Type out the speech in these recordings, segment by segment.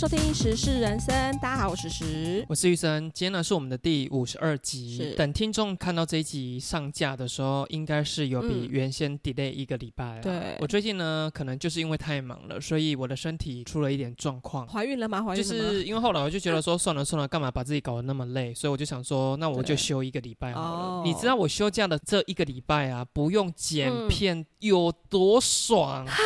收听《时事人生》，大家好，我是时。我是玉生，今天呢是我们的第五十二集。等听众看到这一集上架的时候，应该是有比嗯原先 delay 一个礼拜了。对我最近呢，可能就是因为太忙了，所以我的身体出了一点状况。怀孕了吗？怀孕就？是因为后来我就觉得说算了算了，干嘛把自己搞得那么累？所以我就想说，那我就休一个礼拜好了。哦你知道我休假的这一个礼拜啊，不用剪嗯片有多爽？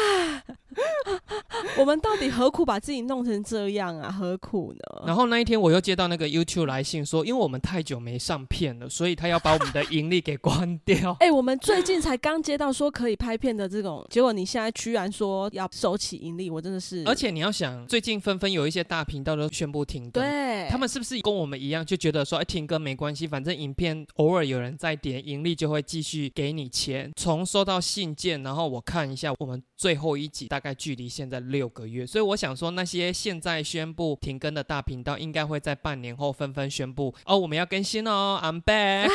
我们到底何苦把自己弄成这样啊？何苦呢？然后那一天我又接到那个 YouTube 来信说，因为我们太久没上片了，所以他要把我们的盈利给关掉。哎、我们最近才刚接到说可以拍片的这种，结果你现在居然说要收起盈利，我真的是，而且你要想，最近纷纷有一些大频道都宣布停更，对他们是不是跟我们一样，就觉得说，哎，停更没关系，反正影片偶尔有人在点，盈利就会继续给你钱。从收到信件，然后我看一下，我们最后一集大概距离现在六个月，所以我想说，那些现在宣布停更的大频道，应该会在半年后纷纷宣布，哦，我们要更新哦，I'm back。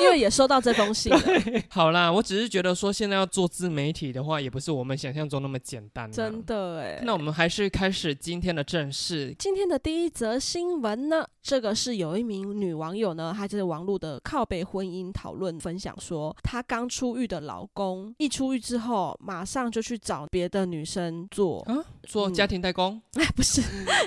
因为也收到这封信了，好啦，我只是觉得说，现在要做自媒体的话，也不是我们想象中那么简单、啊。真。的哎。那我们还是开始今天的正事。今天的第一则新闻呢，这个是有一名女网友呢，她就是网络的靠背婚姻讨论分享说，她刚出狱的老公一出狱之后，马上就去找别的女生做，啊，做家庭代工，哎，不是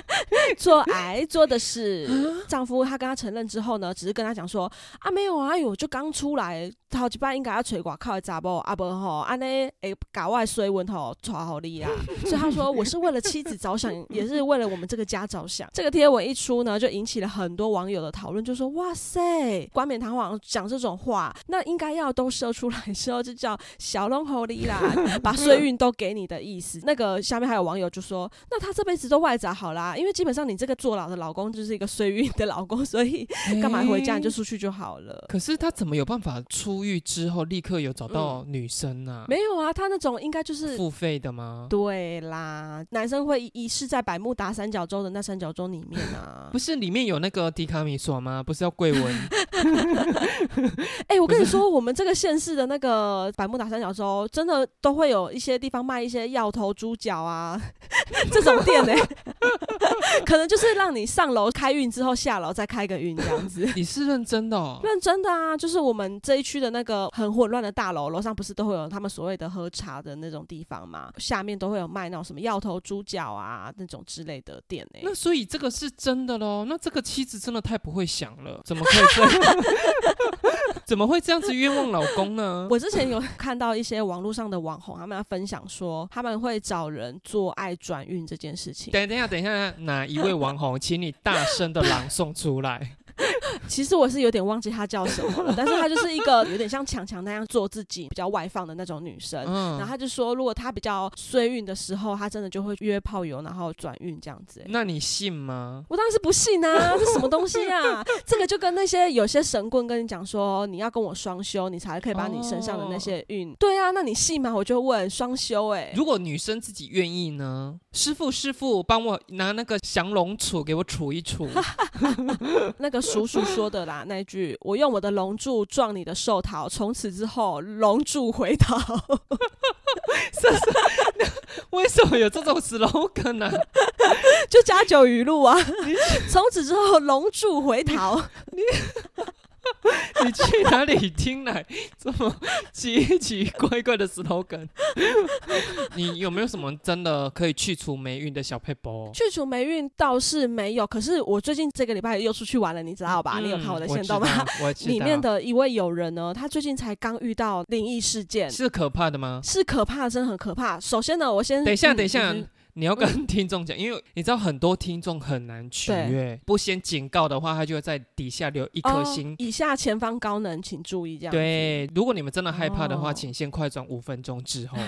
做癌做的是丈夫，他跟她承认之后呢，只是跟她讲说啊，没有啊，有，就刚出来，头一摆应该要找外口的查某，啊不吼，安尼会搞我的水温吼传好你啊。所以他说我是为了妻子着想，也是为了我们这个家着想。这个贴文一出呢，就引起了很多网友的讨论，就说哇塞，冠冕堂皇讲这种话，那应该要都说出来之后就叫小龙猴你啦，把岁运都给你的意思。那个下面还有网友就说，那他这辈子都外找好啦，因为基本上你这个坐牢的老公就是一个岁运的老公，所以干嘛回家你就出去就好了。可是他怎么有办法出狱之后立刻有找到女生啊、没有啊，他那种应该就是付费的吗？对啦，男生会遗失在百慕达三角洲的那三角洲里面啊 不。是里面有那个迪卡米索吗？不是要贵文？哎、我跟你说，我们这个县市的那个百慕达三角洲，真的都会有一些地方卖一些药头、猪脚啊 这种店呢、可能就是让你上楼开运之后下楼再开个运这样子。你是认真的哦？认真的啊，就是我们这一区的那个很混乱的大楼，楼上不是都会有他们所谓的喝茶的那种地方吗？下面都会有卖那种什么药头、猪脚啊那种之类的店呢、那所以这个是真的喽？那这个妻子真的太不会想了，怎么可以这样？怎么会这样子冤枉老公呢？我之前有看到一些网络上的网红，他们要分享说他们会找人做爱转运这件事情。等等一下，等一下，哪一位网红，请你大声的朗诵出来。其实我是有点忘记她叫什么了，但是她就是一个有点像强强那样做自己比较外放的那种女生。然后嗯，她就说，如果她比较衰运的时候，她真的就会约炮友，然后转运这样子、欸那你信吗？我当然是不信啊！这什么东西啊？这个就跟那些有些神棍跟你讲说，你要跟我双修，你才可以把你身上的那些运。对啊，那你信吗？我就问双修、欸，如果女生自己愿意呢？师傅，师傅，帮我拿那个降龙杵给我杵一杵。那个叔叔说的啦，那句“我用我的龙柱撞你的寿桃，从此之后龙柱回头 为什么有这种 slogan 呢、”，就加九语录啊。从此之后龙柱回头，你去哪里听来这么奇奇怪怪的 slogan？你有没有什么真的可以去除霉运的小配包？去除霉运倒是没有。可是我最近这个礼拜又出去玩了，你知道吧？你有看我的线动吗？里面的一位友人呢，他最近才刚遇到灵异事件，是可怕的吗？是可怕，真的很可怕。首先呢，我先等一下，嗯等一下你，你要跟听众讲，因为你知道很多听众很难取悦，不先警告的话，他就会在底下留一颗哦星。以下前方高能，请注意这样子。对，如果你们真的害怕的话，哦请先快转五分钟之后。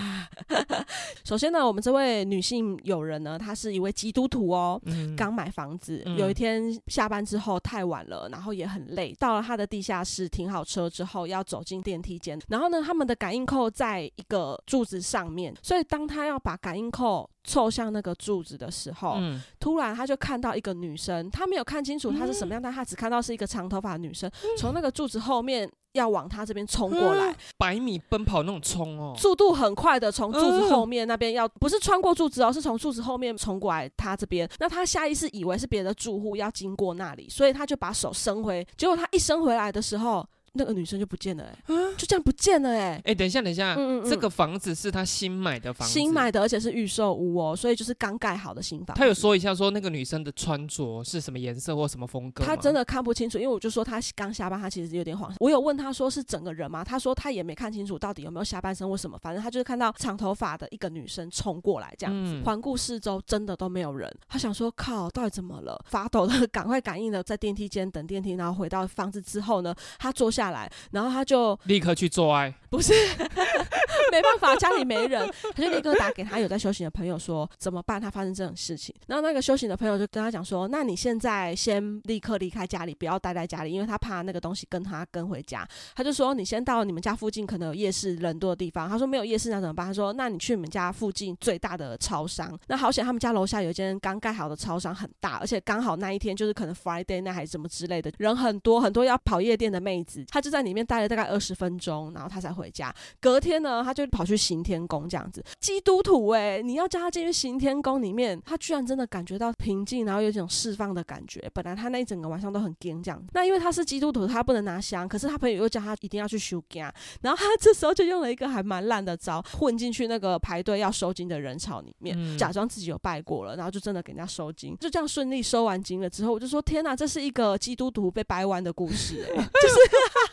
首先呢，我们这位女性友人呢，她是一位基督徒哦。嗯，刚买房子，嗯有一天下班之后太晚了，然后也很累，到了她的地下室停好车之后，要走进电梯间，然后呢，他们的感应扣在一个柱子上面，所以当她要把感应扣凑向那个柱子的时候，嗯，突然他就看到一个女生，他没有看清楚她是什么样，但他只看到是一个长头发的女生从那个柱子后面要往他这边冲过来，百米奔跑那种冲哦，速度很快的从柱子后面那边要不是穿过柱子哦，是从柱子后面冲过来他这边。那他下意识以为是别的住户要经过那里，所以他就把手伸回，结果他一伸回来的时候。那个女生就不见了、欸，就这样不见了、欸，哎，等一下，等一下，嗯嗯嗯这个房子是他新买的房子，新买的，而且是预售屋哦，所以就是刚盖好的新房。他有说一下说那个女生的穿着是什么颜色或什么风格？他真的看不清楚，因为我就说他刚下班，他其实有点慌。我有问他说是整个人吗？他说他也没看清楚到底有没有下半身或什么，反正他就是看到长头发的一个女生冲过来这样子，嗯环顾四周真的都没有人。他想说靠，到底怎么了？发抖的赶快感应的在电梯间等电梯，然后回到房子之后呢，他坐下来，然后他就立刻去做爱，不是 没办法，家里没人，他就立刻打给他有在修行的朋友说怎么办？他发生这种事情，然后那个修行的朋友就跟他讲说，那你现在先立刻离开家里，不要待在家里，因为他怕那个东西跟他跟回家。他就说你先到你们家附近可能有夜市人多的地方。他说没有夜市那怎么办？他说那你去你们家附近最大的超商。那好险他们家楼下有一间刚盖好的超商，很大，而且刚好那一天就是可能 Friday 那还是什么之类的，人很多很多要跑夜店的妹子，他就在里面待了大概二十分钟，然后他才回家。隔天呢，他就跑去行天宫这样子。基督徒哎、你要叫他进去行天宫里面，他居然真的感觉到平静，然后有一种释放的感觉。本来他那一整个晚上都很惊这样，那因为他是基督徒，他不能拿香，可是他朋友又叫他一定要去修家，然后他这时候就用了一个还蛮烂的招，混进去那个排队要收金的人潮里面，嗯假装自己有拜过了，然后就真的给人家收金，就这样顺利收完金了之后，我就说天哪，这是一个基督徒被掰弯的故事哎、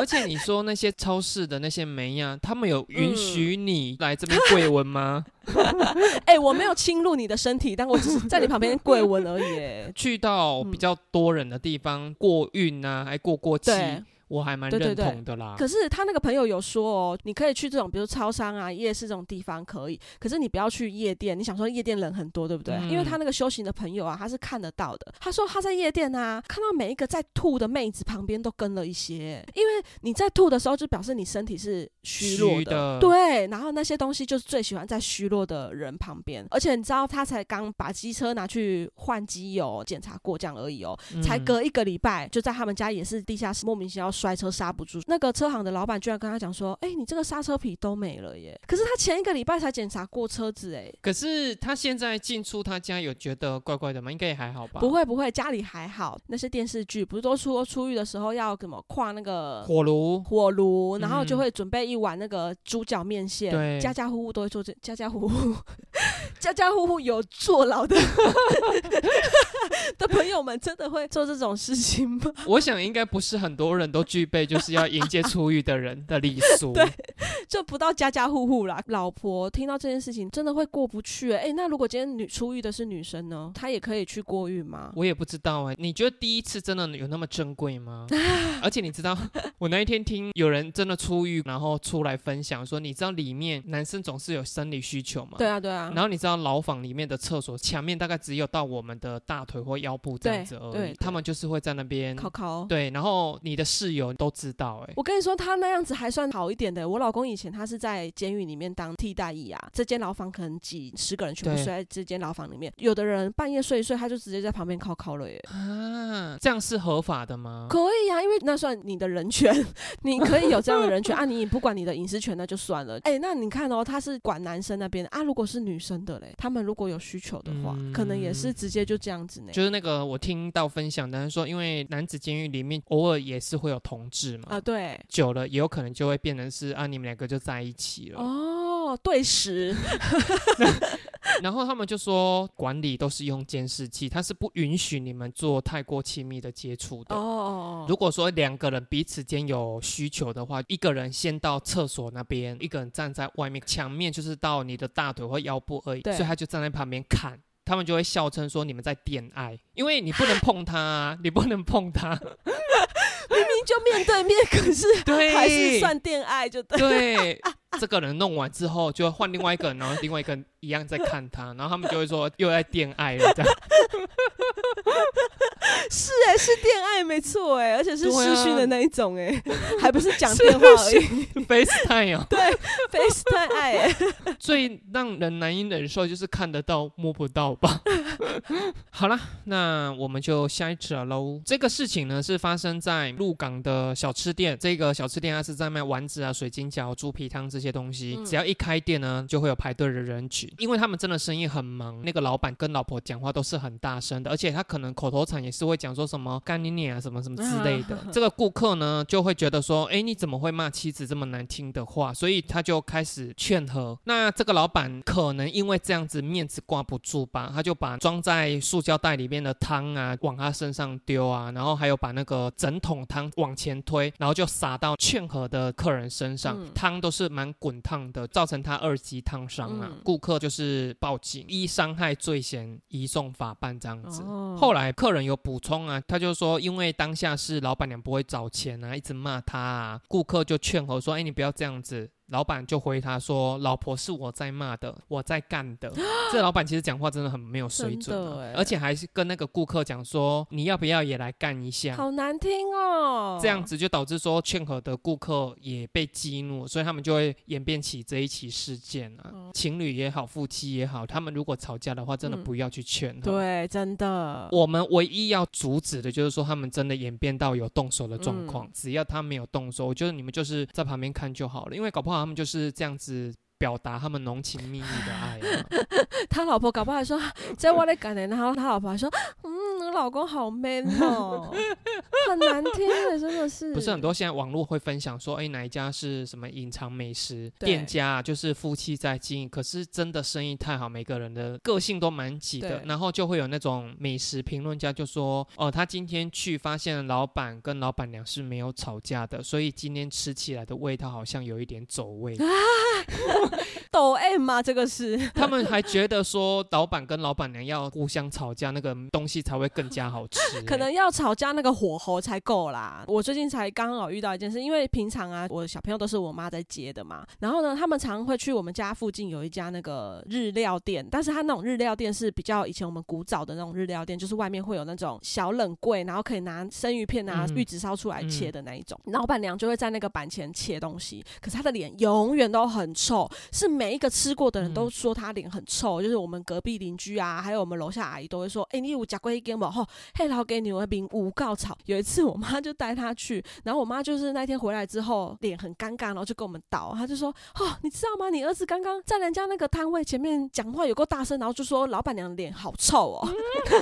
而且你说那些超市的那些梅呀，他们有允许你来这边跪闻吗？哎、我没有侵入你的身体，但我只是在你旁边跪闻而已、欸。去到比较多人的地方过运啊，还过过期，对，我还蛮认对对对同的啦。可是他那个朋友有说哦，你可以去这种，比如超商啊、夜市这种地方可以，可是你不要去夜店。你想说夜店人很多，对不对？嗯因为他那个修行的朋友啊，他是看得到的。他说他在夜店啊，看到每一个在吐的妹子旁边都跟了一些，因为你在吐的时候，就表示你身体是虚弱虚的对，然后那些东西就是最喜欢在虚弱的人旁边，而且你知道他才刚把机车拿去换机油检查过这样而已哦，才嗯隔一个礼拜，就在他们家也是地下室莫名其妙摔车刹不住。那个车行的老板居然跟他讲说：“哎、你这个刹车皮都没了耶！”可是他前一个礼拜才检查过车子，哎，可是他现在进出他家有觉得怪怪的吗？应该也还好吧。不会不会，家里还好。那些电视剧不是都说出狱的时候要怎么跨那个火炉，火炉，然后就嗯会准备一碗那个猪脚面线，对家家户户都会做这，家家户户，家家户户有坐牢的 的朋友们，真的会做这种事情吗？我想应该不是很多人都具备就是要迎接出狱的人的礼俗。就不到家家户户啦。老婆听到这件事情，真的会过不去、欸。哎、那如果今天女出狱的是女生呢？她也可以去过狱吗？我也不知道哎、你觉得第一次真的有那么珍贵吗？而且你知道，我那一天听有人真的出狱，然后出来分享说，你知道里面男生总是有生理需求吗？对。啊，对啊。然后你知道牢房里面的厕所墙面大概只有到我们的大腿或腰部这样子而已，他们就是会在那边考考。对，然后你的室友都知道哎、我跟你说，他那样子还算好一点的。我老公以前他是在监狱里面当替代役啊，这间牢房可能几十个人全部睡在这间牢房里面，有的人半夜睡一睡，他就直接在旁边靠靠了耶。啊，这样是合法的吗？可以啊，因为那算你的人权，你可以有这样的人权啊。你不管你的隐私权，那就算了。哎、那你看哦，他是管男生那边啊，如果是女生的嘞，他们如果有需求的话，可能也是嗯直接就这样子呢。就是那个我听到分享的是说，因为男子监狱里面偶尔也是会有同志嘛，啊，对，久了也有可能就会变成是啊，你们两个就在一起了。哦，对时，然后他们就说，管理都是用监视器，他是不允许你们做太过亲密的接触的。哦哦哦，如果说两个人彼此间有需求的话，一个人先到厕所那边，一个人站在外面，墙面就是到你的大腿或腰部而已，所以他就站在旁边看。他们就会笑称说你们在恋爱，因为你不能碰他、啊，你不能碰他，就面对面，可是 对，还是算恋爱就对。对。这个人弄完之后，就会换另外一个人，然后另外一个人一样在看他，然后他们就会说又在恋爱了，这样。是哎、是恋爱没错哎，而而且是对啊视讯的那一种哎、还不是讲电话而已。FaceTime 哦，FaceTime 爱哎、最让人难以忍受就是看得到摸不到吧。好了，那我们就下一则喽。这个事情呢是发生在鹿港的小吃店，这个小吃店它是在卖丸子啊、水晶饺、猪皮汤这些东西。嗯只要一开店呢，就会有排队的人群，因为他们真的生意很忙。那个老板跟老婆讲话都是很大声的，而且他可能口头禅也是会讲说什么干你娘啊什么什么之类的。这个顾客呢就会觉得说，哎，你怎么会骂妻子这么难听的话？所以他就开始劝和。那这个老板可能因为这样子面子挂不住吧，他就把装在塑胶袋里面的汤啊往他身上丢啊，然后还有把那个整桶汤往前推，然后就洒到劝和的客人身上，嗯。汤都是蛮滚烫的，造成他二级烫伤啊。嗯。顾客就是报警，依伤害罪嫌移送法办这样子。后来客人有补充啊，他就说，因为当下是老板娘不会找钱啊，一直骂他啊，顾客就劝和说，哎，你不要这样子。老板就回他说：“老婆是我在骂的，我在干的。”这老板其实讲话真的很没有水准、真的欸，啊而且还是跟那个顾客讲说：“你要不要也来干一下？”好难听哦。这样子就导致说劝和的顾客也被激怒，所以他们就会演变起这一起事件啊。哦情侣也好，夫妻也好，他们如果吵架的话，真的嗯不要去劝和。对，真的。我们唯一要阻止的就是说，他们真的演变到有动手的状况。嗯只要他没有动手，我觉得你们就是在旁边看就好了，因为搞不好他们就是这样子表达他们浓情蜜意的爱啊。他老婆搞不好还说在我在干呢，然后他老婆还说，嗯，我老公好 man 哦，很难听的，真的是。不是很多现在网络会分享说，哎，哪一家是什么隐藏美食店家啊？就是夫妻在经营，可是真的生意太好，每个人的个性都蛮挤的，然后就会有那种美食评论家就说，哦，他今天去发现老板跟老板娘是没有吵架的，所以今天吃起来的味道好像有一点走味。抖 M 吗？这个是 他们还觉得说，老板跟老板娘要互相吵架，那个东西才会更加好吃、可能哎要吵架那个火候才够啦。我最近才刚好遇到一件事，因为平常啊，我的小朋友都是我妈在接的嘛。然后呢，他们常会去我们家附近有一家那个日料店，但是他那种日料店是比较以前我们古早的那种日料店，就是外面会有那种小冷柜，然后可以拿生鱼片啊、嗯玉子烧出来切的那一种。老板娘就会在那个板前切东西，可是她的脸永远都很臭，是每一个吃过的人都说他脸很臭，就是我们隔壁邻居啊，还有我们楼下阿姨都会说，哎、你有夹过一根不？吼，嘿，老给你那边五告草。有一次我妈就带他去，然后我妈就是那天回来之后脸很尴尬，然后就跟我们道，她就说，哦，你知道吗？你儿子刚刚在人家那个摊位前面讲话有够大声，然后就说老板娘脸好臭哦，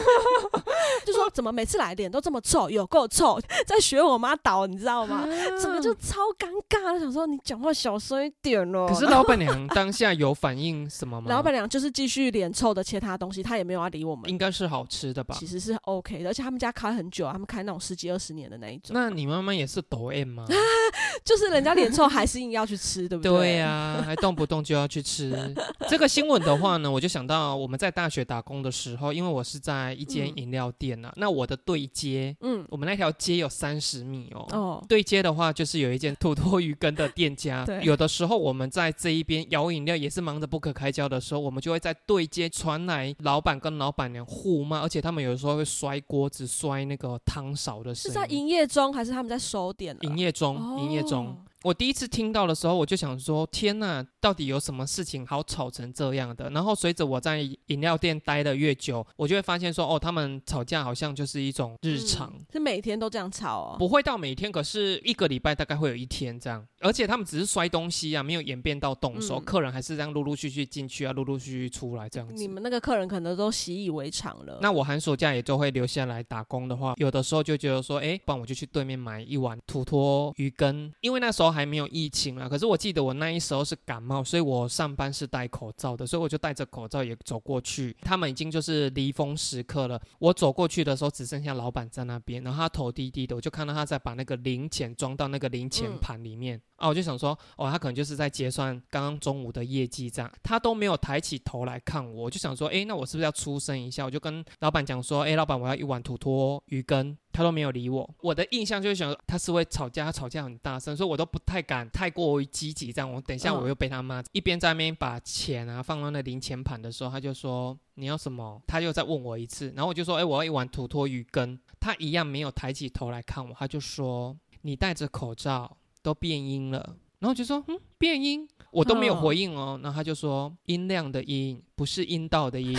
就说怎么每次来脸都这么臭，有够臭，在学我妈倒，你知道吗？整个就超尴尬的，想说你讲话小声一点哦。可是老板娘 当下有反应什么吗？老板娘就是继续脸臭的切他的东西，他也没有要理我们。应该是好吃的吧其？实是 OK 的，而且他们家开很久啊，他们开那种十几二十年的那一种。那你妈妈也是抖 M 吗？就是人家脸臭还是硬要去吃，对不对对呀、还动不动就要去吃。这个新闻的话呢，我就想到我们在大学打工的时候，因为我是在一间嗯饮料店啊，那我的对接，嗯，我们那条街有三十米哦。哦，对接的话，就是有一间土托鱼羹的店家对。有的时候我们在这一边摇饮料也是忙得不可开交的时候，我们就会在对接传来老板跟老板娘互骂，而且他们有时候会摔锅子、摔那个汤勺的声音。是在营业中还是他们在收点？营业中，营业中哦。我第一次听到的时候，我就想说：天呐，到底有什么事情好吵成这样的？然后随着我在饮料店待的越久，我就会发现说：哦，他们吵架好像就是一种日常。嗯是每天都这样吵哦。不会到每天，可是一个礼拜大概会有一天这样，而且他们只是摔东西啊，没有演变到动手，嗯客人还是这样陆陆续续进去啊，陆陆续续出来这样子你。们那个客人可能都习以为常了。那我寒暑假也就会留下来打工的话，有的时候就觉得说，哎，不然我就去对面买一碗土托鱼羹，因为那时候还没有疫情啊。可是我记得我那一时候是感冒，所以我上班是戴口罩的，所以我就戴着口罩也走过去。他们已经就是离峰时刻了，我走过去的时候只剩下老板在那边，然后他头低低的，我就看到他在把那个零钱装到那个零钱盘里面。啊，我就想说，哦，他可能就是在结算刚刚中午的业绩这样，他都没有抬起头来看我，我就想说，哎，那我是不是要出声一下？我就跟老板讲说，哎，老板，我要一碗土托鱼羹，他都没有理我。我的印象就是想他是会吵架，他吵架很大声，所以我都不太敢太过于积极这样。我等一下我又被他骂，一边在那边把钱啊放到那零钱盘的时候，他就说你要什么？他又再问我一次，然后我就说，诶，我要一碗土托鱼羹。他一样没有抬起头来看我，他就说：“你戴着口罩都变音了。”然后就说：“嗯，变音。”我都没有回应哦。然后他就说：“音量的音，不是阴道的音。”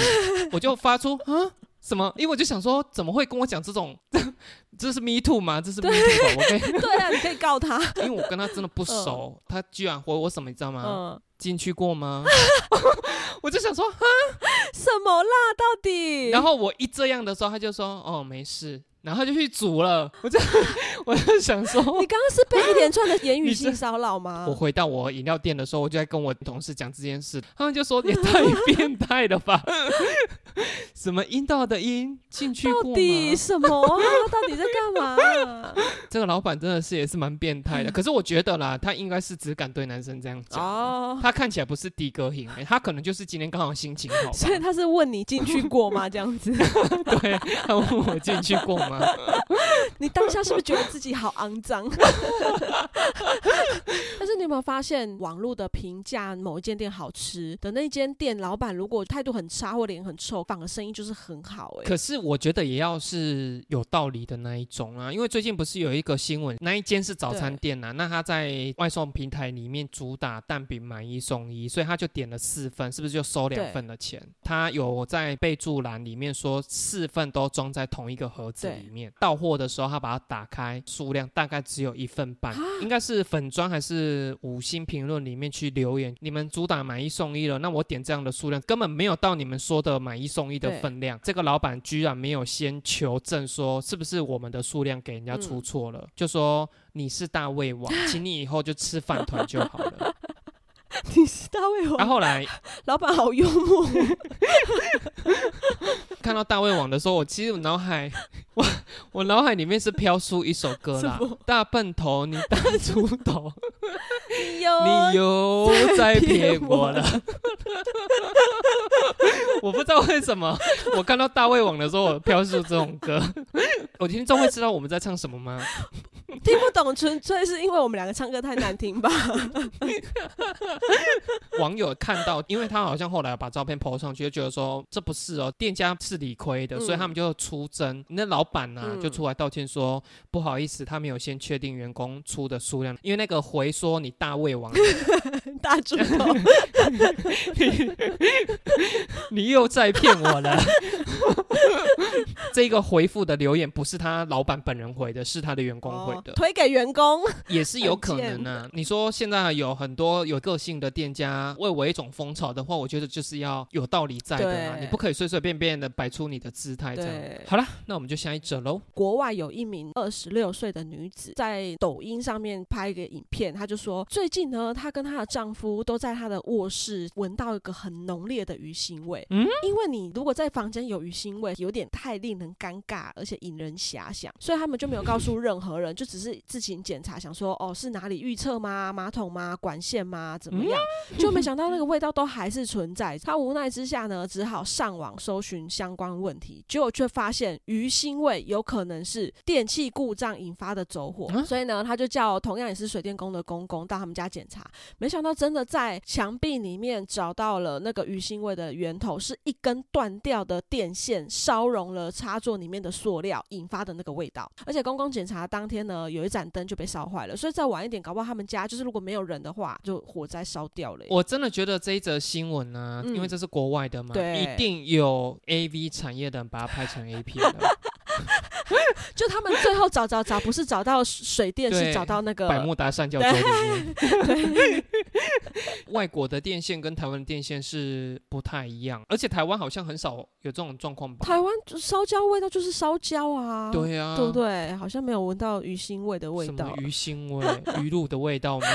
我就发出啊什么？因为我就想说，怎么会跟我讲这种？这是 me too 吗？这是 me too 吧？我可以对啊，你可以告他。因为我跟他真的不熟，他居然回我什么？你知道吗？嗯，进去过吗？我就想说，哈 什么啦？到底？然后我一这样的时候，他就说：“哦，没事。”然后就去煮了。我就 我就想说，你刚刚是被一连串的言语性骚扰吗？我回到我饮料店的时候，我就在跟我同事讲这件事，他们就说也太变态了吧？什么阴道的阴进去过到底什么啊？到底在干嘛？这个老板真的是也是蛮变态的。可是我觉得啦，他应该是只敢对男生这样讲。哦，他看起来不是的哥型、欸，他可能就是今天刚好心情好。所以他是问你进去过吗？这样子，对，他问我进去过吗？你当下是不是觉得自己好肮脏？但是你有没有发现，网络的评价某一间店好吃的那间店老板，如果态度很差或脸很臭，反而生意就是很好哎、可是我觉得也要是有道理的那一种啊，因为最近不是有一个新闻，那一间是早餐店啊，那他在外送平台里面主打蛋饼买一送一，所以他就点了四份，是不是就收两份的钱？他有在备注栏里面说四份都装在同一个盒子里面，到货的时候他把它打开，数量大概只有一份半，应该是粉砖还是五星评论里面去留言，你们主打买一送一了，那我点这样的数量根本没有到你们说的买一送一的对分量，这个老板居然没有先求证说是不是我们的数量给人家出错了，就说你是大胃王，请你以后就吃饭团就好了。你是大胃王，然后后来老板好幽默，看到大胃王的时候，我其实我脑海我 我脑海里面是飘出一首歌啦，大笨头你大猪头，你有你又在骗我了。我不知道为什么，我看到大胃王的时候，我飘出这种歌。我听众会知道我们在唱什么吗？听不懂，纯粹是因为我们两个唱歌太难听吧？网友看到，因为他好像后来把照片 PO 上去，就觉得说这不是哦，店家是理亏的，嗯所以他们就出征。那老板呢、嗯就出来道歉说不好意思，他没有先确定员工出的数量，因为那个回说你大胃王，大猪头，你又在骗我了。这个回复的留言不是他老板本人回的，是他的员工回推给员工，也是有可能啊。你说现在有很多有个性的店家为我一种风潮的话，我觉得就是要有道理在的嘛，你不可以随随便便的摆出你的姿态这样。好了，那我们就下一则喽。国外有一名二十六岁的女子在抖音上面拍一个影片，她就说最近呢，她跟她的丈夫都在她的卧室闻到一个很浓烈的鱼腥味。嗯，因为你如果在房间有鱼腥味，有点太令人尴尬，而且引人遐想，所以他们就没有告诉任何人，就只是自行检查，想说哦是哪里预测吗？马桶吗？管线吗？怎么样？就没想到那个味道都还是存在。他无奈之下呢，只好上网搜寻相关问题，结果却发现鱼腥味有可能是电器故障引发的走火，啊所以呢，他就叫同样也是水电工的公公到他们家检查，没想到真的在墙壁里面找到了那个鱼腥味的源头，是一根断掉的电线烧融了插座里面的塑料引发的那个味道。而且公公检查当天呢，有一盏灯就被烧坏了，所以再晚一点，搞不好他们家就是如果没有人的话，就火灾烧掉了。我真的觉得这一则新闻呢、嗯因为这是国外的嘛，对。一定有 A V 产业的人把它拍成 A 片的，就他们最后找找找，不是找到水电，是找到那个百慕达三角洲里面。外国的电线跟台湾的电线是不太一样，而且台湾好像很少有这种状况吧？台湾烧焦味道就是烧焦啊，对啊，对不对？好像没有闻到鱼腥味的味道什么。鱼腥味、鱼露的味道吗？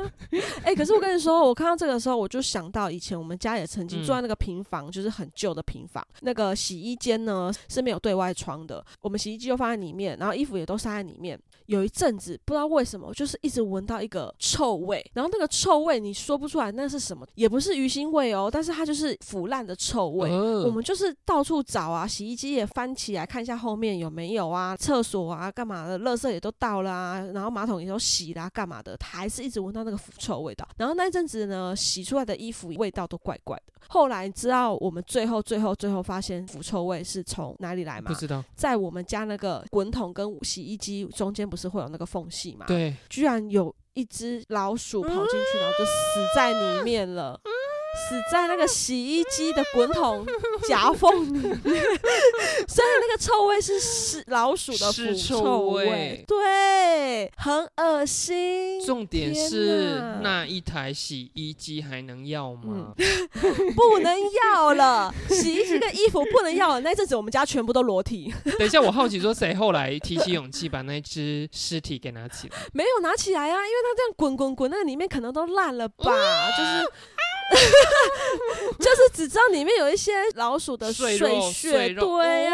哎、可是我跟你说，我看到这个时候，我就想到以前我们家也曾经嗯住在那个平房，就是很旧的平房。那个洗衣间呢是没有对外窗的，我们洗衣机就放在里面，然后衣服也都塞在里面。有一阵子不知道为什么，就是一直闻到一个臭味，然后那个臭味你说不出来那是什么，也不是鱼腥味哦，但是它就是腐烂的臭味。呃我们就是到处找啊，洗衣机也翻起来看一下后面有没有啊，厕所啊干嘛的，垃圾也都倒了啊，然后马桶也都洗啦、干嘛的，还是一直闻到那那个腐臭味道。然后那一阵子呢，洗出来的衣服味道都怪怪的。后来知道我们最后最后最后发现腐臭味是从哪里来吗不？知道，在我们家那个滚筒跟洗衣机中间不是会有那个缝隙嘛？，对，居然有一只老鼠跑进去，然后就死在里面了。死在那个洗衣机的滚筒夹缝里面，所以那个臭味是是老鼠的腐尸臭臭味对，很恶心。重点是那一台洗衣机还能要吗？不能要了，洗衣机跟衣服不能要了。那阵子我们家全部都裸体，等一下，我好奇说谁后来提起勇气把那只尸体给拿起来？没有拿起来啊，因为它这样滚滚滚，那里面可能都烂了吧，就是。就是只知道里面有一些老鼠的碎肉屑，对呀、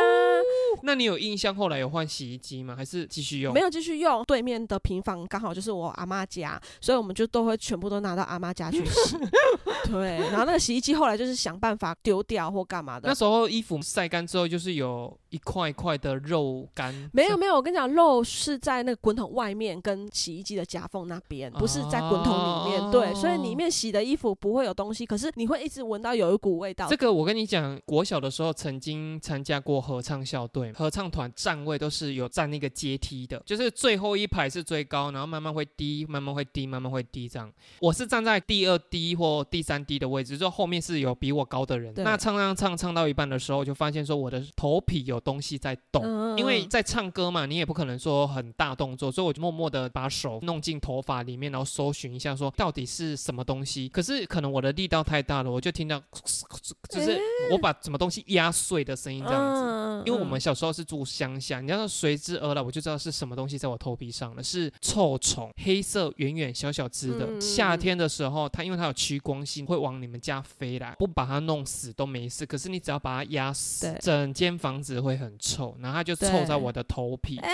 那你有印象后来有换洗衣机吗？还是继续用？没有继续用。对面的平房刚好就是我阿妈家，所以我们就都会全部都拿到阿妈家去洗。对，然后那个洗衣机后来就是想办法丢掉或干嘛的那。时候衣服晒干之后，就是有一块一块的肉干。没有没有，我跟你讲，肉是在那个滚筒外面跟洗衣机的夹缝那边，不是在滚筒里面。对，所以里面洗的衣服不会有东西，可是你会一直闻到有一股味道这。个我跟你讲，国小的时候曾经参加过合唱校队，合唱团站位都是有站那个阶梯的，就是最后一排是最高，然后慢慢会低，慢慢会低，慢慢会低这样。我是站在第二低或第三低的位置，就后面是有比我高的人。那唱唱唱唱到一半的时候，就发现说我的头皮有东西在动。嗯因为在唱歌嘛，你也不可能说很大动作，所以我就默默的把手弄进头发里面，然后搜寻一下，说到底是什么东西。可是可能我的力道太大了，我就听到，就是我把什么东西压碎的声音这样子。嗯因为我们小时候是住乡下，你知道随之而来，我就知道是什么东西在我头皮上了，是臭虫，黑色圆圆小小只的。嗯夏天的时候，它因为它有趋光性，会往你们家飞来，不把它弄死都没事。可是你只要把它压死，整间房子会很臭，然后它就臭在我的头皮。哎、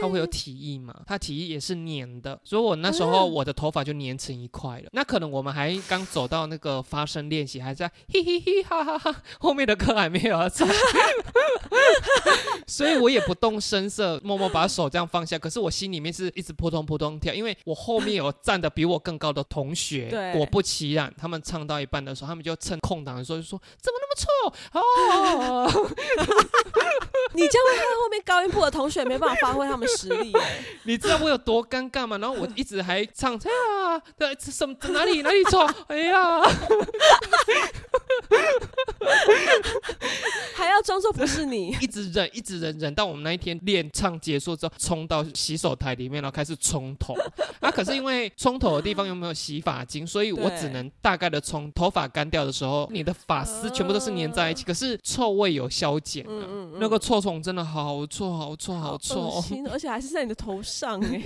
它会有体液嘛？它体液也是粘的，所以我那时候嗯我的头发就粘成一块了。那可能我们还刚走到那个发声练习，还在嘿嘿嘿哈哈哈，后面的歌还没有要唱，所以我也不动声色，默默把手这样放下。可是我心里面是一直扑通扑通跳，因为我后面有站的比我更高的同学。果不其然，他们唱到一半的时候，他们就趁空档的时候就说：“怎么那么臭？”哦，你这样会害后面高音部的同学没办法发挥他们实力、哎 你知道我有多尴尬吗？然后我一直还唱啊，对，这什么哪里哪里错？哎呀，还要装作不是你。一直忍，一直忍，忍到我们那一天练唱结束之后，冲到洗手台里面，然后开始冲头。啊，可是因为冲头的地方又没有洗发精，所以我只能大概的冲。头发干掉的时候，你的发丝全部都是粘在一起，可是臭味有消减啊。嗯嗯嗯那个臭虫真的好臭，好臭，好臭 而且还是在你的头上哎、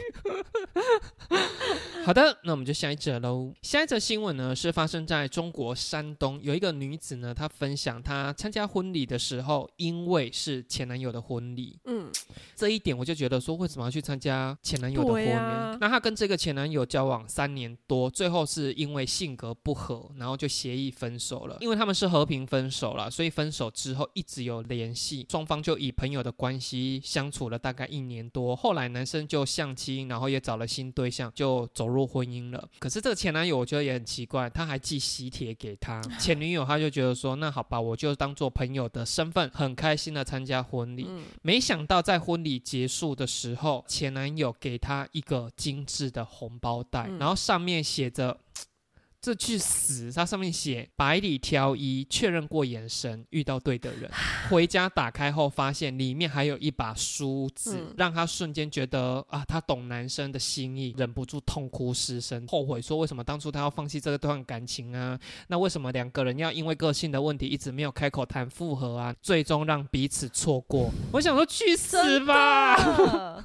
好的，那我们就下一则喽。下一则新闻呢是发生在中国山东，有一个女子呢，她分享她参加婚礼的时候，因为是前男友的婚礼，嗯，这一点我就觉得说，为什么要去参加前男友的婚礼？那她跟这个前男友交往三年多，最后是因为性格不合，然后就协议分手了。因为他们是和平分手了，所以分手之后一直有联系，双方就以朋友的关系相处了大概一年多。后来男生就相亲，然后也找了新对象，就走入婚姻了。可是这个前男友我觉得也很奇怪，他还寄喜帖给他前女友，他就觉得说，那好吧，我就当做朋友的身份，很开心的参加婚礼。嗯没想到在婚礼结束的时候，前男友给他一个精致的红包袋，嗯然后上面写着。这去死！它上面写百里挑一，确认过眼神，遇到对的人。回家打开后，发现里面还有一把梳子，嗯让他瞬间觉得啊，他懂男生的心意，忍不住痛哭失声，后悔说为什么当初他要放弃这段感情啊？那为什么两个人要因为个性的问题一直没有开口谈复合啊？最终让彼此错过。我想说去死吧！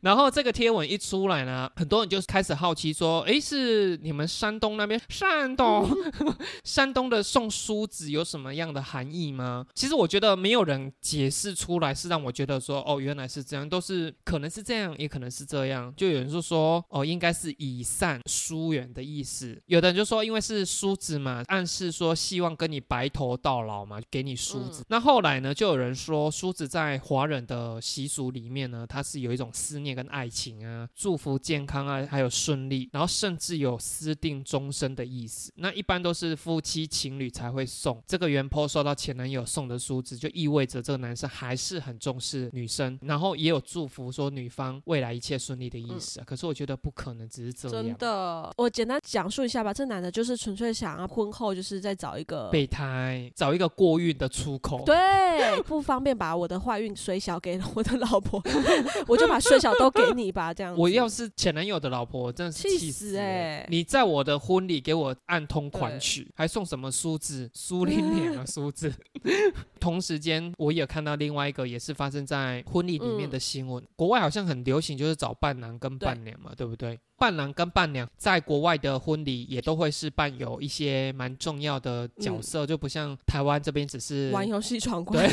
然后这个贴文一出来呢，很多人就开始好奇说：“诶，是你们山东那边山东 山东的送梳子有什么样的含义吗？”其实我觉得没有人解释出来，是让我觉得说：“哦，原来是这样，都是可能是这样，也可能是这样。”就有人就说：“哦，应该是以善疏远的意思。”有的人就说：“因为是梳子嘛，暗示说希望跟你白头到老嘛，给你梳子。那后来呢，就有人说梳子在华人的习俗里面呢，它是有一种思念跟爱情啊，祝福健康啊，还有顺利，然后甚至有私定终身的意思。那一般都是夫妻情侣才会送这个原 po 收到前男友送的梳子，就意味着这个男生还是很重视女生，然后也有祝福说女方未来一切顺利的意思啊。可是我觉得不可能只是这样，真的。我简单讲述一下吧，这男的就是纯粹想要婚后就是再找一个备胎，找一个过运的出口。对，不方便把我的坏运水小给我的老婆，我就把水小都给你吧，这样。我要是前男友的老婆，我真的是气死哎！你在我的婚礼给我暗通款曲，还送什么梳子、梳林脸的 梳子？同时间，我也看到另外一个也是发生在婚礼里面的新闻。国外好像很流行，就是找伴郎跟伴娘嘛，对不对？伴郎跟伴娘在国外的婚礼也都会是伴有一些蛮重要的角色，就不像台湾这边只是玩游戏闯关。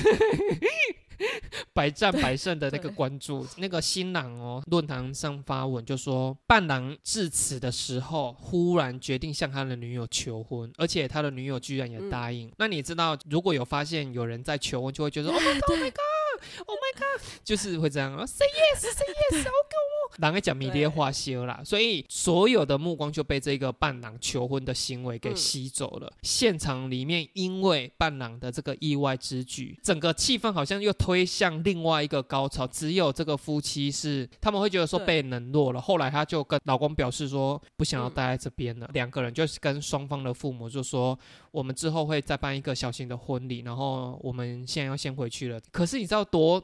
百战百胜的那个关注，那个新郎哦，论坛上发文就说，伴郎致辞的时候，忽然决定向他的女友求婚，而且他的女友居然也答应。那你知道，如果有发现有人在求婚，就会觉得，Oh my god，Oh my God，, oh my God 就是会这样啊，Say yes，Say yes，OK。狼个讲迷恋化修啦，所以所有的目光就被这个伴郎求婚的行为给吸走了。现场里面因为伴郎的这个意外之举，整个气氛好像又推向另外一个高潮。只有这个夫妻是他们会觉得说被冷落了。后来他就跟老公表示说不想要待在这边了。两个人就是跟双方的父母就说，我们之后会再办一个小型的婚礼，然后我们现在要先回去了。可是你知道多，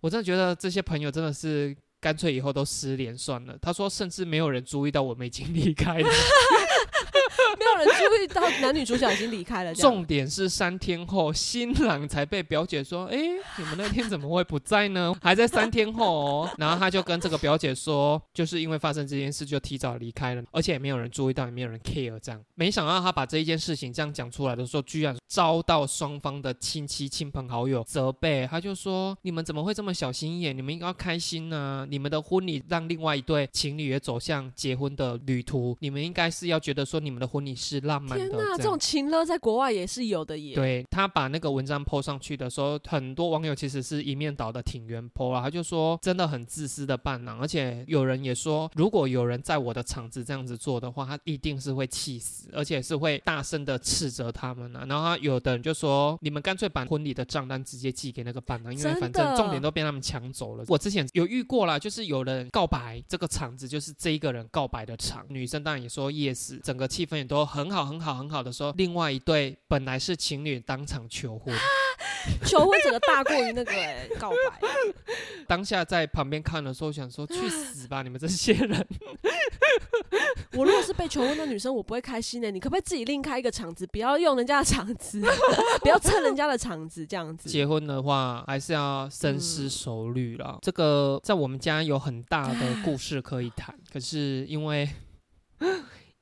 我真的觉得这些朋友真的是。干脆以后都失联算了。他说，甚至没有人注意到我们已经离开了。没有人注意到男女主角已经离开了。重点是三天后，新郎才被表姐说：“哎，你们那天怎么会不在呢？” 还在三天后哦。然后他就跟这个表姐说，就是因为发生这件事就提早离开了，而且也没有人注意到，也没有人 care 这样。没想到他把这一件事情这样讲出来的时候，居然遭到双方的亲戚、亲朋好友责备。他就说：“你们怎么会这么小心眼？你们应该要开心呢。你们的婚礼让另外一对情侣也走向结婚的旅途，你们应该是要觉得说你们的婚。”你是浪漫的，天哪！这种情乐在国外也是有的耶。对他把那个文章 po 上去的时候，很多网友其实是一面倒的挺原 po 了，他就说真的很自私的伴郎，而且有人也说，如果有人在我的场子这样子做的话，他一定是会气死，而且是会大声的斥责他们啊。然后他有的人就说，你们干脆把婚礼的账单直接寄给那个伴郎，因为反正重点都被他们抢走了。我之前有遇过了，就是有人告白，这个场子就是这一个人告白的场，女生当然也说 yes，整个气氛也都。都很好，很好，很好的时候，另外一对本来是情侣当场求婚，求婚整个大过于那个告白。当下在旁边看的时候，想说去死吧，你们这些人！我如果是被求婚的女生，我不会开心的。你可不可以自己另开一个场子，不要用人家的场子，不要蹭人家的场子，这样子。结婚的话，还是要深思熟虑了。这个在我们家有很大的故事可以谈，可是因为。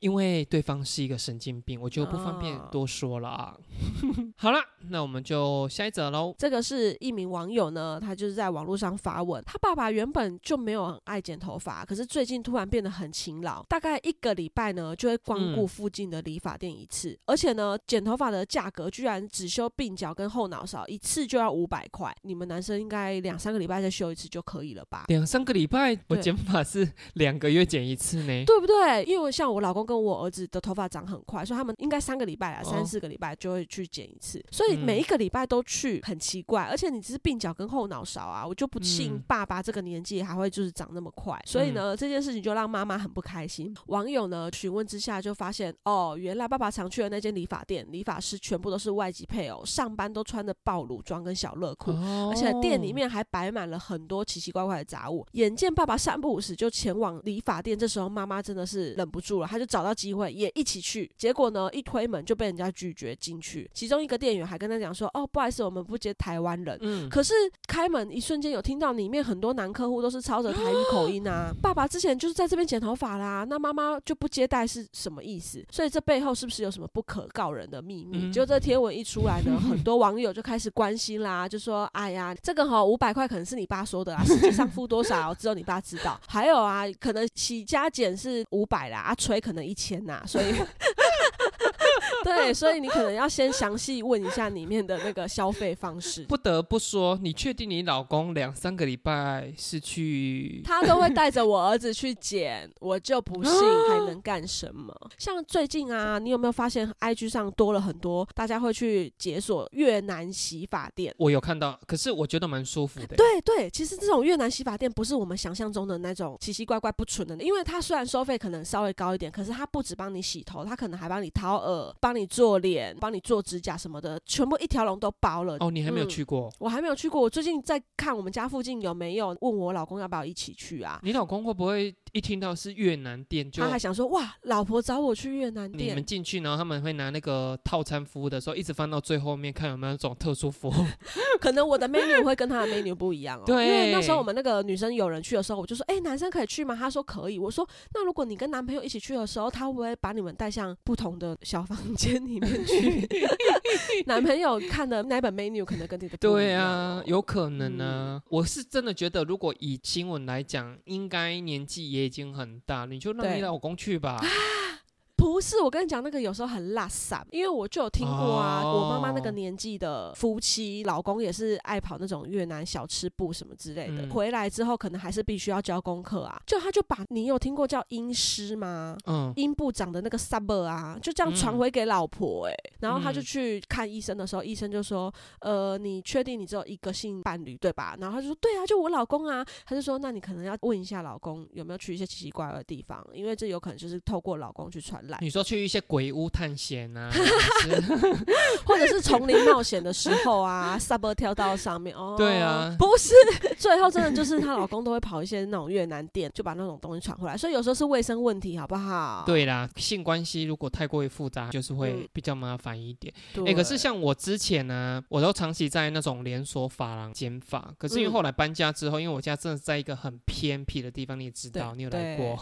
因为对方是一个神经病，我就不方便多说了啊。好了，那我们就下一则喽。这个是一名网友呢，他就是在网络上发文，他爸爸原本就没有很爱剪头发，可是最近突然变得很勤劳，大概一个礼拜呢就会光顾附近的理发店一次，而且呢剪头发的价格居然只修鬓角跟后脑勺一次就要五百块。你们男生应该两三个礼拜再修一次就可以了吧？两三个礼拜，我剪发是两个月剪一次呢，对不对？因为像我老公跟我儿子的头发长很快，所以他们应该三个礼拜啊，三四个礼拜就会去剪一次。所以每一个礼拜都去，很奇怪。而且你只是鬓角跟后脑勺啊，我就不信爸爸这个年纪还会就是长那么快。所以呢，这件事情就让妈妈很不开心。网友呢询问之下就发现，哦，原来爸爸常去的那间理发店，理发师全部都是外籍配偶，上班都穿着暴露装跟小乐裤，而且店里面还摆满了很多奇奇怪怪的杂物。眼见爸爸三不五时就前往理发店，这时候妈妈真的是忍不住了，她就找到机会。也一起去，结果呢，一推门就被人家拒绝进去。其中一个店员还跟他讲说：“哦，不好意思，我们不接台湾人。”嗯，可是开门一瞬间，有听到里面很多男客户都是操着台语口音啊。爸爸之前就是在这边剪头发啦，那妈妈就不接待是什么意思？所以这背后是不是有什么不可告人的秘密？就这贴文一出来呢，很多网友就开始关心啦，就说：“哎呀，这个哈五百块可能是你爸说的啊，实际上付多少只有你爸知道。还有啊，可能洗加减是五百啦，啊吹可能一千呐。”所以。对，所以你可能要先详细问一下里面的那个消费方式。不得不说，你确定你老公两三个礼拜是去？他都会带着我儿子去剪，我就不信还能干什么？像最近啊，你有没有发现 IG 上多了很多大家会去解锁越南洗发店？我有看到，可是我觉得蛮舒服的。对对，其实这种越南洗发店不是我们想象中的那种奇奇怪怪不纯的，因为它虽然收费可能稍微高一点，可是它不止帮你洗头，它可能还帮你掏耳、帮你做脸、帮你做指甲什么的，全部一条龙都包了。哦，你还没有嗯去过？我还没有去过，我最近在看我们家附近有没有，问我老公要不要一起去啊？你老公会不会一听到是越南店就他还想说哇，老婆找我去越南店你们，进去，然后他们会拿那个套餐服务的时候，一直翻到最后面看有没有那种特殊服务。可能我的 menu 会跟他的 menu 不一样哦。对因为那时候我们那个女生有人去的时候，我就说，哎、男生可以去吗？他说可以。我说，那如果你跟男朋友一起去的时候，他会不会把你们带向不同的小房间里面去？男朋友看的那本 menu 可能跟你的对啊哦，有可能啊。我是真的觉得，如果以新闻来讲，应该年纪也已经很大，你就让你老公去吧。不是，我跟你讲，那个有时候很拉散，因为我就有听过啊，哦我妈妈那个年纪的夫妻，老公也是爱跑那种越南小吃部什么之类的，嗯回来之后可能还是必须要交功课啊。就他就把你有听过叫阴师吗？嗯，阴部长的那个 sub 啊，就这样传回给老婆哎、然后他就嗯去看医生的时候，医生就说，呃，你确定你只有一个性伴侣对吧？然后他就说，对啊，就我老公啊。他就说，那你可能要问一下老公有没有去一些奇奇怪怪的地方，因为这有可能就是透过老公去传染。你说去一些鬼屋探险啊，或者是丛林冒险的时候啊，sub 跳到上面哦。对啊。不是，最后真的就是她老公都会跑一些那种越南店，就把那种东西传回来，所以有时候是卫生问题，好不好？对啦，性关系如果太过于复杂，就是会嗯。比较麻烦一点。对，哎、可是像我之前呢，我都长期在那种连锁发廊剪发，可是因为嗯。后来搬家之后，因为我家真的在一个很偏僻的地方，你也知道，你有来过，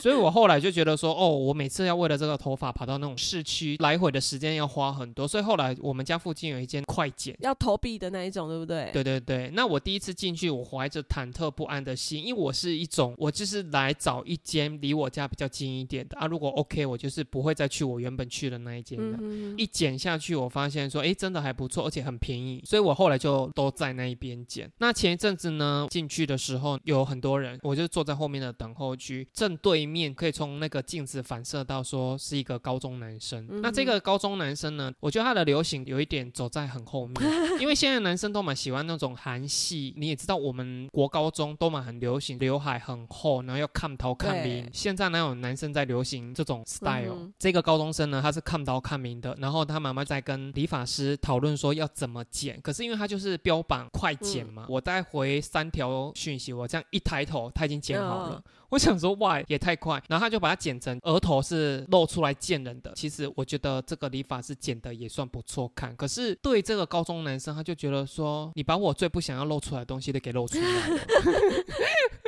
所以我后来就觉得说，哦，我每次要为了这个头发跑到那种市区，来回的时间要花很多，所以后来我们家附近有一间快剪。要投币的那一种，对不对？对对对，那我第一次进去，我怀着忐忑不安的心，因为我是一种，我就是来找一间离我家比较近一点的啊。如果 OK，我就是不会再去我原本去的那一间的。嗯，一剪下去，我发现说，哎，真的还不错，而且很便宜，所以我后来就都在那一边剪。那前一阵子呢，进去的时候有很多人，我就坐在后面的等候区，正对面可以从那个镜子反射到说是一个高中男生。嗯那这个高中男生呢，我觉得他的流行有一点走在很后面，因为现在男生都蛮喜欢那种韩系，你也知道我们国高中都蛮很流行，刘海很厚，然后要看头看对明。现在哪有男生在流行这种 style？、这个高中生呢，他是看刀看明的，然后他妈妈在跟理发师讨论说要怎么剪，可是因为他就是标榜快剪嘛，我再回三条讯息，我这样一抬头，他已经剪好了。我想说，哇，也太快！然后他就把它剪成额头是露出来见人的。其实我觉得这个理发师剪的也算不错看。可是对这个高中男生，他就觉得说，你把我最不想要露出来的东西都给露出来了。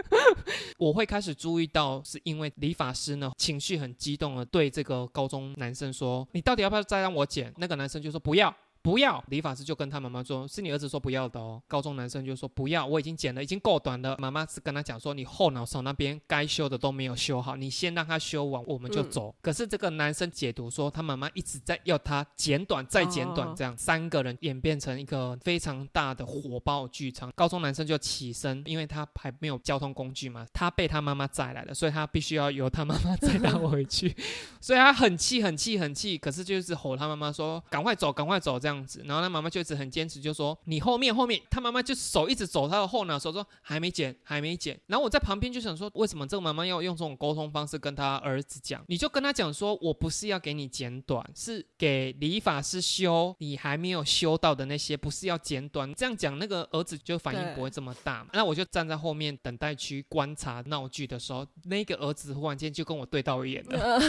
我会开始注意到，是因为理发师呢情绪很激动的对这个高中男生说：“你到底要不要再让我剪？”那个男生就说：“不要。”不要，理发师就跟他妈妈说：“是你儿子说不要的哦。”高中男生就说：“不要，我已经剪了，已经够短了。”妈妈是跟他讲说：“你后脑勺那边该修的都没有修好，你先让他修完，我们就嗯走。可是这个男生解读说，他妈妈一直在要他剪短，再剪短哦，这样三个人演变成一个非常大的火爆剧场。高中男生就起身，因为他还没有交通工具嘛，他被他妈妈载来了，所以他必须要由他妈妈载他回去，所以他很气、很气、很气，可是就是吼他妈妈说：“赶快走，赶快走！”这样子，然后他妈妈就一直很坚持，就说：“你后面，后面。”他妈妈就手一直走他的后脑勺，说：“还没剪，还没剪。”然后我在旁边就想说，为什么这个妈妈要用这种沟通方式跟他儿子讲？你就跟他讲说：“我不是要给你剪短，是给理发师修你还没有修到的那些，不是要剪短。”这样讲，那个儿子就反应不会这么大嘛。那我就站在后面等待区观察闹剧的时候，那个儿子忽然间就跟我对到眼了。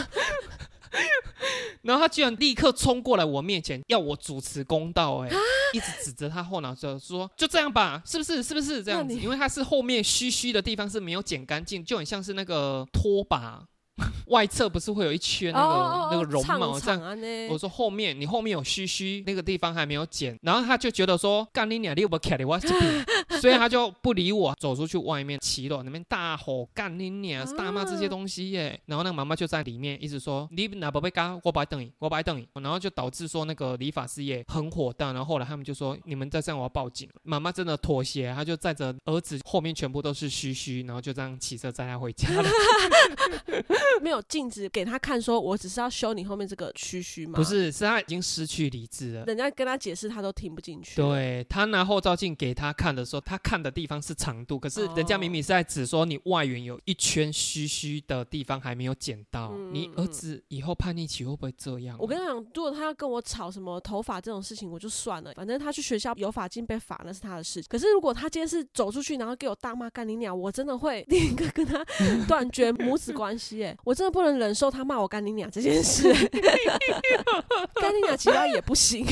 呃然后他居然立刻冲过来我面前，要我主持公道、哎，啊一直指着他后脑勺说：“就这样吧，是不是？是不是这样子？因为他是后面虚虚的地方是没有剪干净，就很像是那个拖把。外侧不是会有一圈那个、哦那个绒毛这样。我说后面你后面有须须，那个地方还没有剪，然后他就觉得说干你娘，你有没有卡的我这边，所以他就不理我，走出去外面骑楼那边大吼干你娘，大骂这些东西耶。然后那个妈妈就在里面一直说你哪不被干，我白等你，我白等你，然后就导致说那个理发师也很火大，然后后来他们就说你们再这样我要报警。妈妈真的妥协，她就载着儿子后面全部都是须须，然后就这样骑车载他回家了。没有镜子给他看，说我只是要修你后面这个须须吗？不，是，是他已经失去理智了。人家跟他解释，他都听不进去。，对他拿后照镜给他看的时候，他看的地方是长度，可是人家明明是在指说你外缘有一圈虚虚的地方还没有剪到。嗯你儿子以后叛逆期会不会这样？我跟他讲，如果他要跟我吵什么头发这种事情，我就算了，反正他去学校有法镜被罚那是他的事。可是如果他今天是走出去，然后给我大骂干你娘，我真的会立刻跟他 断绝母子关系。哎，我真的不能忍受他骂我干你娘这件事。干你娘其他也不行，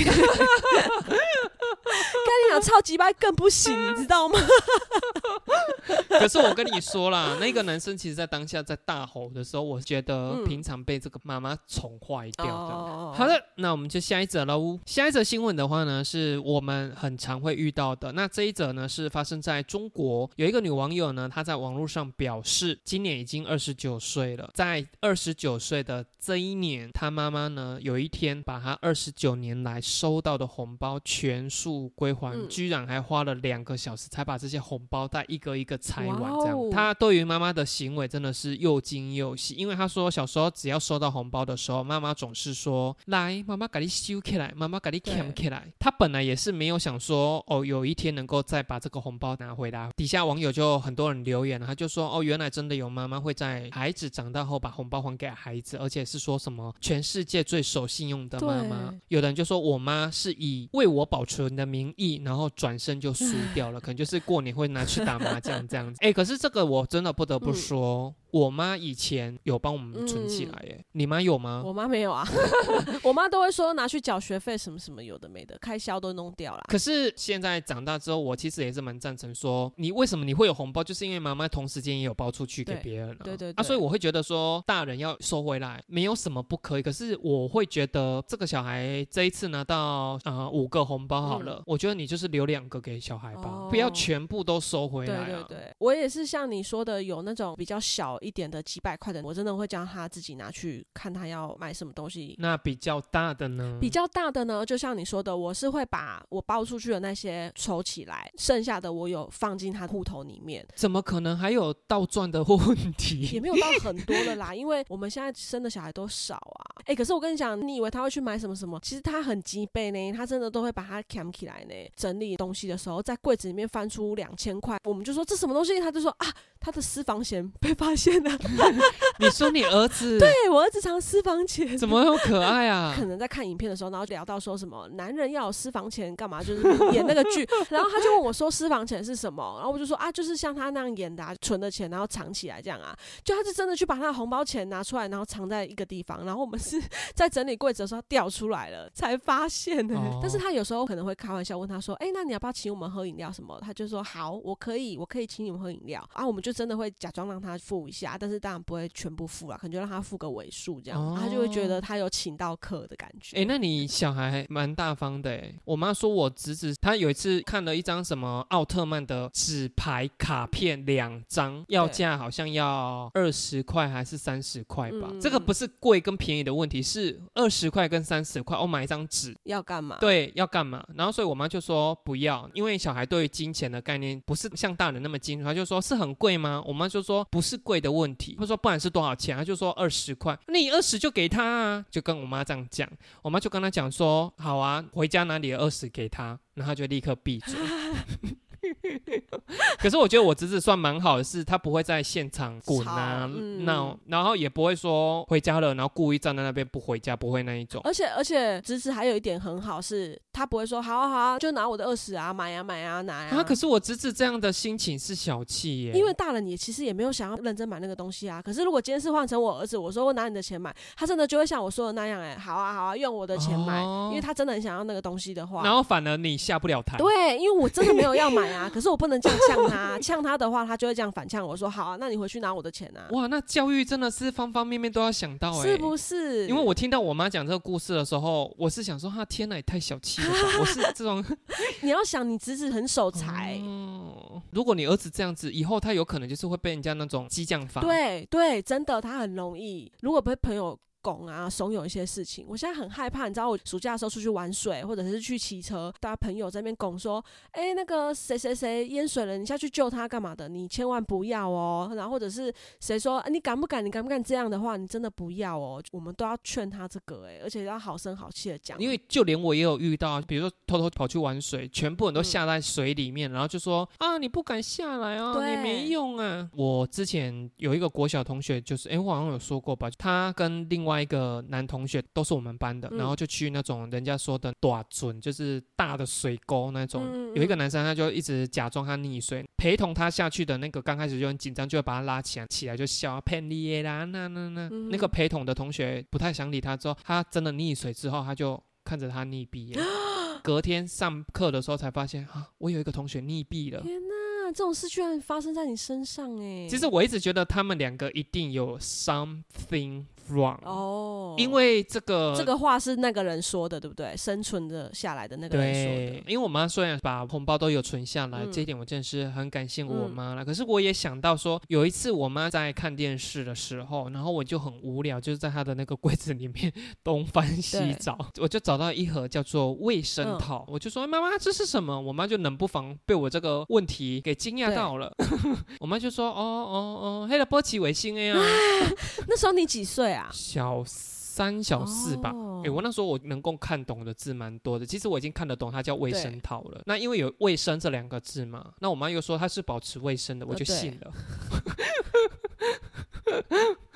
干你讲超级掰更不行，你知道吗？可是我跟你说啦，那个男生其实在当下在大吼的时候，我觉得嗯平常被这个妈妈宠坏掉的。哦好，的，那我们就下一则喽。下一则新闻的话呢，是我们很常会遇到的。那这一则呢，是发生在中国，有一个女网友呢，她在网络上表示，今年已经二十九岁了，在二十九岁的这一年，她妈妈呢，有一天把她二十九年来收到的红包全数归还，嗯居然还花了两个小时才把这些红包袋一个一个拆完。这样，哦她对于妈妈的行为真的是又惊又喜，因为他说小时候只要收到红包的时候，妈妈总是说来，妈妈给你收起来，妈妈给你捡起来。他本来也是没有想说哦，有一天能够再把这个红包拿回来。底下网友就很多人留言了，他就说哦，原来真的有妈妈会在孩子长大后把红包还给孩子，而且是说什么全世界最守信用的妈妈。有的人就说我妈是以为我保存的名义，然后转身就输掉了，可能就是过年会拿去打麻将这样子。哎，可是这个我真的不得不嗯说，我妈以前有帮我们存起来，耶，你妈有吗？我妈没有啊，我妈都会说拿去缴学费什么什么有的没的，开销都弄掉了。可是现在长大之后，我其实也是蛮赞成说，你为什么你会有红包，就是因为妈妈同时间也有包出去给别人、了，啊，对对啊所以我会觉得说，大人要收回来，没有什么不可以。可是我会觉得这个小孩这一次拿到呃五个红包好了，我觉得你就是留两个给小孩吧，不要全部都收回来啊。对对对，我也是像你说的，有那种比较小一点的几百块的，我真的会叫他自己拿去看他要买什么东西。那比较大的呢？比较大的呢，就像你说的，我是会把我包出去的那些抽起来，剩下的我有放进他户头里面，怎么可能还有倒赚的问题也？没有到很多的啦，因为我们现在生的小孩都少啊。哎、可是我跟你讲，你以为他会去买什么什么？其实他很鸡备呢，他真的都会把它扛起来呢。整理东西的时候，在柜子里面翻出两千块，我们就说这什么东西，他就说啊，他的私房钱被发现了。你说你儿子 对我儿子藏私房钱。怎么那么可爱啊 可？能在看影片的时候，然后聊到说什么男人要有私房钱干嘛，就是演那个剧，然后他就问我说私房钱是什么，然后我就说啊，就是像他那样演的、啊，存的钱然后藏起来这样啊，就他是真的去把他的红包钱拿出来，然后藏在一个地方，然后我们是在整理柜子的时候掉出来了才发现的、哦但是他有时候可能会开玩笑问他说，哎、那你要不要请我们喝饮料什么？他就说好，我可以，我可以请你们喝饮料啊，我们就真的会假装让他付一下，但是当然不会全部付了，可能就让他付个尾数这样，哦他就会觉得他有请到客的感觉。哎、那你小孩还蛮大方的哎。我妈说我侄子他有一次看了一张什么奥特曼的纸牌卡片两张，要价好像要二十块还是三十块吧。嗯这个不是贵跟便宜的问题，是二十块跟三十块，我买一张纸。要干嘛？对，要干嘛？然后所以我妈就说不要，因为小孩对于金钱的概念不是像大人那么清楚，她就说是很贵吗？我妈就说不是贵的问题，他说不然是多少钱？他就说二十块，那你二十就给他啊，就跟我妈这样讲，我妈就跟他讲说好啊，回家拿你的二十给他，然后他就立刻闭嘴。可是我觉得我侄子算蛮好的，是他不会在现场滚啊闹，然后也不会说回家了，然后故意站在那边不回家，不会那一种。而且而且，侄子还有一点很好是，他他不会说好啊好啊，就拿我的二十啊，买啊买啊拿呀、啊，可是我侄子这样的心情是小气耶，因为大人也其实也没有想要认真买那个东西啊。可是如果今天是换成我儿子，我说我拿你的钱买，他真的就会像我说的那样、哎，好啊好啊，用我的钱买，哦因为他真的很想要那个东西的话。然后反而你下不了台，对，因为我真的没有要买啊，可是我不能这样呛他，呛他的话，他就会这样反呛我说：“好啊，那你回去拿我的钱啊。哇，那教育真的是方方面面都要想到哎，是不是？因为我听到我妈讲这个故事的时候，我是想说，哈，天哪，也太小气了吧！我是这种 你要想，你侄子很守财，哦，如果你儿子这样子，以后他有可能就是会被人家那种激将法。，对对，真的，他很容易。如果被朋友拱啊、怂恿一些事情，我现在很害怕。你知道，我暑假的时候出去玩水，或者是去骑车，大家朋友在那边拱说：“哎、那个谁谁谁淹水了，你下去救他干嘛的？你千万不要哦。”然后或者是谁说、啊你敢不敢？你敢不敢这样的话，你真的不要哦。我们都要劝他这个、哎，而且要好声好气的讲，因为就连我也有遇到，比如说偷偷跑去玩水，全部人都嗯下在水里面，然后就说啊，你不敢下来啊，对你没用啊。我之前有一个国小同学，就是哎，我好像有说过吧，他跟另外一个男同学都是我们班的，嗯然后就去那种人家说的大准，就是大的水沟那种。有一个男生他就一直假装他溺水，陪同他下去的那个刚开始就很紧张，就会把他拉起来，起来就笑啊骗你的啦，那那那、嗯那个陪同的同学不太想理他，之后他真的溺水之后，他就看着他溺毙耶。隔天上课的时候才发现啊，我有一个同学溺毙了。天哪，这种事居然发生在你身上哎！其实我一直觉得他们两个一定有 something wrong，、哦，因为这个这个话是那个人说的，对不对？生存的下来的那个人说对的，，因为我妈虽然把红包都有存下来，嗯这一点我真的是很感谢我嗯妈了。可是我也想到说，有一次我妈在看电视的时候，然后我就很无聊，就是在她的那个柜子里面东翻西 找，我就找到一盒叫做卫生嗯套，我就说妈妈这是什么？我妈就冷不防被我这个问题给惊讶到了，我妈就说哦哦哦，黑了波奇维星哎呀，那时候你几岁啊？小三小四吧。哦诶，我那时候我能够看懂的字蛮多的，其实我已经看得懂它叫卫生套了。那因为有卫生这两个字嘛，那我妈又说它是保持卫生的，我就信了。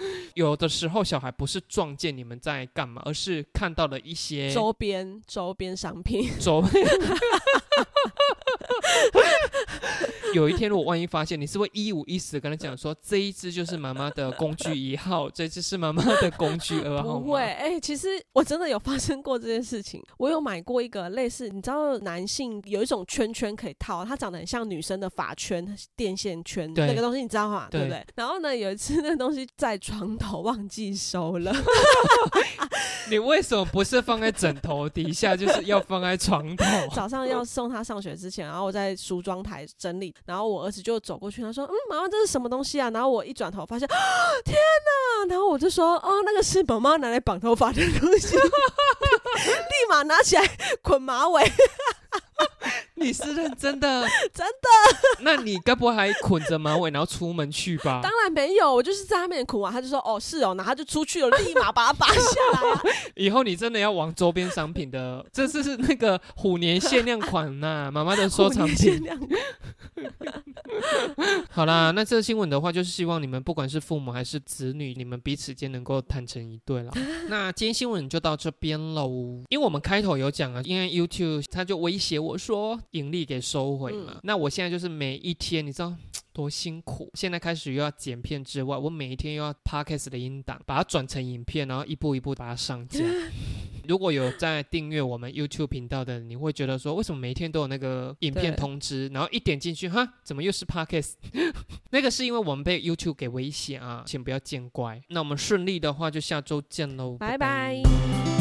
有的时候小孩不是撞见你们在干嘛，而是看到了一些周边周边商品，周。有一天，如果万一发现，你是会一五一十的跟他讲说，这一只就是妈妈的工具一号，这只是妈妈的工具二号。不会，哎、其实我真的有发生过这件事情。我有买过一个类似，你知道男性有一种圈圈可以套，它长得很像女生的发圈、电线圈对那个东西，你知道吗？对不对对？然后呢，有一次那个东西在床头忘记收了，你为什么不是放在枕头底下，就是要放在床头？早上要送他上学之前，然后我在梳妆台整理，然后我儿子就走过去，他说：“嗯，妈妈，这是什么东西啊？”然后我一转头发现，啊 天哪！然后我就说：“哦，那个是妈妈拿来绑头发的东西。” 立马拿起来捆马尾，你是认真的？真的？那你该不会还捆着马尾，然后出门去吧？当然没有，我就是在他面前捆完，他就说：“哦，是哦。”然后他就出去了，立马把它拔下来、啊。以后你真的要往周边商品的，这是是那个虎年限量款呐、妈妈的收藏限品。量 好啦，那这个新闻的话，就是希望你们不管是父母还是子女，你们彼此间能够坦诚一对啦。那今天新闻就到这边喽，因为我们开头有讲啊，因为 YouTube 他就威胁我说盈利给收回嘛，嗯那我现在就是每一天，你知道。多辛苦！现在开始又要剪片之外，我每一天又要 podcast 的音档，把它转成影片，然后一步一步把它上架。如果有在订阅我们 YouTube 频道的，你会觉得说，为什么每一天都有那个影片通知，然后一点进去，哈，怎么又是 podcast？那个是因为我们被 YouTube 给威胁啊，请不要见怪。那我们顺利的话，就下周见喽，拜拜。